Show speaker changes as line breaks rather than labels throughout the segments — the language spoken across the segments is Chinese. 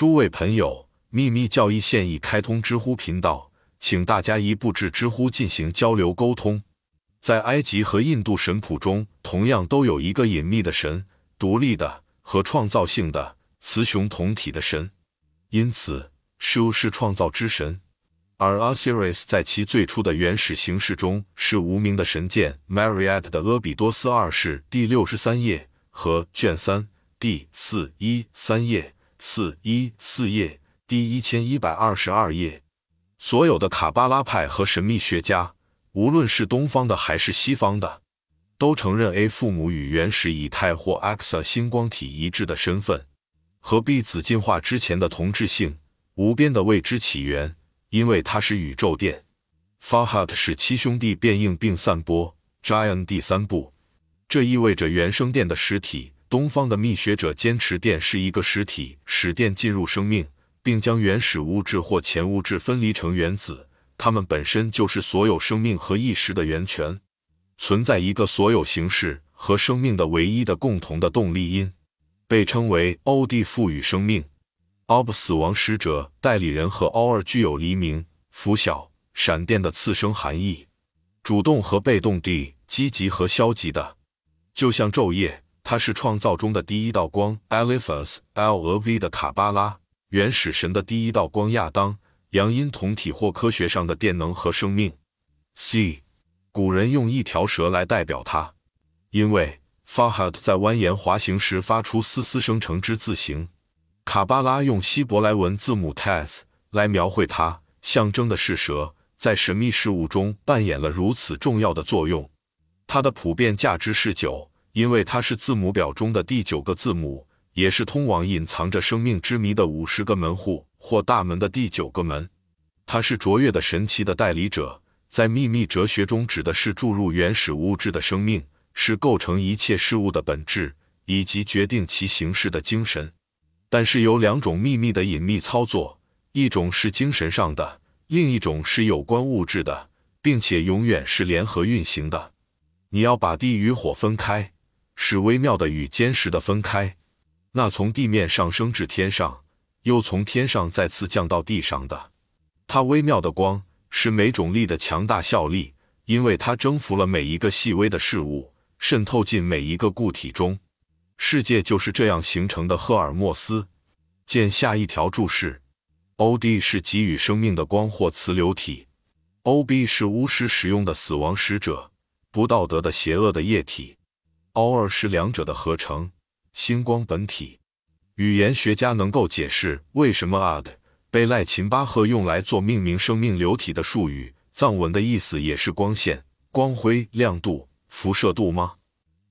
诸位朋友，秘密教义现已开通知乎频道，请大家一步至知乎进行交流沟通。在埃及和印度神谱中，同样都有一个隐秘的神，独立的和创造性的雌雄同体的神，因此 Shu 是创造之神。而 Osiris 在其最初的原始形式中是无名的神剑。Mariette 的阿比多斯二世第六十三页和卷三第四一三页、四一四页、第一千一百二十二页。所有的卡巴拉派和神秘学家，无论是东方的还是西方的，都承认 A 父母与原始以太或 Axa 星光体一致的身份，和 B 子进化之前的同质性、无边的未知起源。因为它是宇宙电，Farhat 是七兄弟变应并散播，Giant 第三部，这意味着原生电的实体。东方的密学者坚持电是一个实体，使电进入生命，并将原始物质或前物质分离成原子，它们本身就是所有生命和意识的源泉，存在一个所有形式和生命的唯一的共同的动力因，被称为欧蒂赋予生命。Ob 死亡使者代理人和 Or 具有黎明、拂晓、闪电的次生含义，主动和被动地，积极和消极的，就像昼夜。它是创造中的第一道光，Eliphas L 俄 V 的卡巴拉，原始神的第一道光，亚当，阳阴同体或科学上的电能和生命。C，古人用一条蛇来代表它，因为 Farhad 在蜿蜒滑行时发出嘶嘶声成之字形。卡巴拉用希伯来文字母 Teth 来描绘它，象征的是蛇在神秘事物中扮演了如此重要的作用。它的普遍价值是九，因为它是字母表中的第九个字母，也是通往隐藏着生命之谜的五十个门户或大门的第九个门。它是卓越的神奇的代理者，在秘密哲学中指的是注入原始物质的生命，是构成一切事物的本质以及决定其形式的精神。但是有两种秘密的隐秘操作，一种是精神上的，另一种是有关物质的，并且永远是联合运行的。你要把地与火分开，使微妙的与坚实的分开。那从地面上升至天上，又从天上再次降到地上的，它微妙的光是每种力的强大效力，因为它征服了每一个细微的事物，渗透进每一个固体中。世界就是这样形成的。赫尔墨斯，见下一条注释。O.D 是给予生命的光或磁流体，O.B 是巫师使用的死亡使者，不道德的邪恶的液体。O.R 是两者的合成，星光本体。语言学家能够解释为什么 Ad 被赖琴巴赫用来做命名生命流体的术语。藏文的意思也是光线、光辉、亮度、辐射度吗？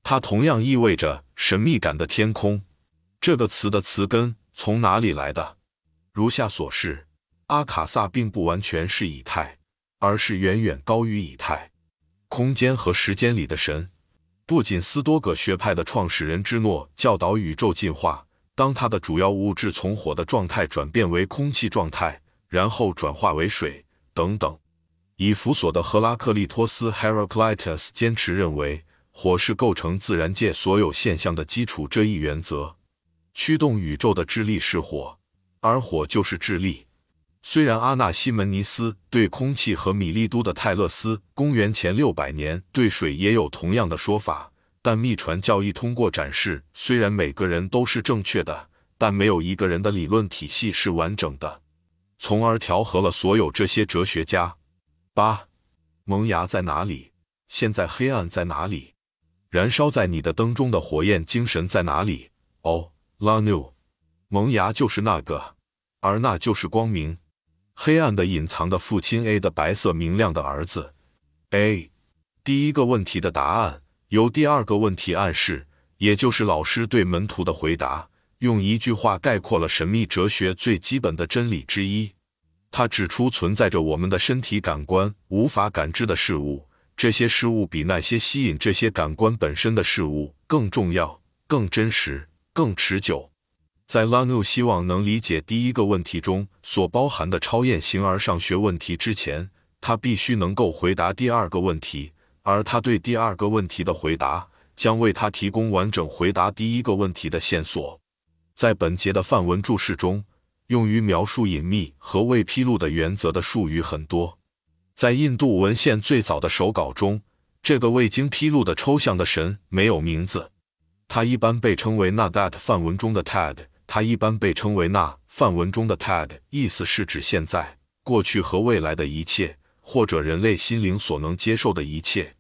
它同样意味着神秘感的天空。这个词的词根从哪里来的？如下所示：阿卡萨并不完全是以太，而是远远高于以太。空间和时间里的神，不仅斯多葛学派的创始人之诺教导宇宙进化，当它的主要物质从火的状态转变为空气状态，然后转化为水等等。以弗所的赫拉克利托斯 （Heraclitus） 坚持认为。火是构成自然界所有现象的基础。这一原则驱动宇宙的智力是火，而火就是智力。虽然阿纳西门尼斯对空气和米利都的泰勒斯（公元前六百年）对水也有同样的说法，但秘传教义通过展示，虽然每个人都是正确的，但没有一个人的理论体系是完整的，从而调和了所有这些哲学家。八，萌芽在哪里？现在黑暗在哪里？燃烧在你的灯中的火焰精神在哪里？哦，拉努，萌芽就是那个，而那就是光明。黑暗的隐藏的父亲 A 的白色明亮的儿子 A。第一个问题的答案由第二个问题暗示，也就是老师对门徒的回答，用一句话概括了神秘哲学最基本的真理之一。他指出存在着我们的身体感官无法感知的事物。这些事物比那些吸引这些感官本身的事物更重要、更真实、更持久。在拉努希望能理解第一个问题中所包含的超验形而上学问题之前，他必须能够回答第二个问题，而他对第二个问题的回答将为他提供完整回答第一个问题的线索。在本节的范文注释中，用于描述隐秘和未披露的原则的术语很多。在印度文献最早的手稿中，这个未经披露的抽象的神没有名字，它一般被称为那 that 范文中的 tad，它一般被称为那范文中的 tad，意思是指现在、过去和未来的一切，或者人类心灵所能接受的一切。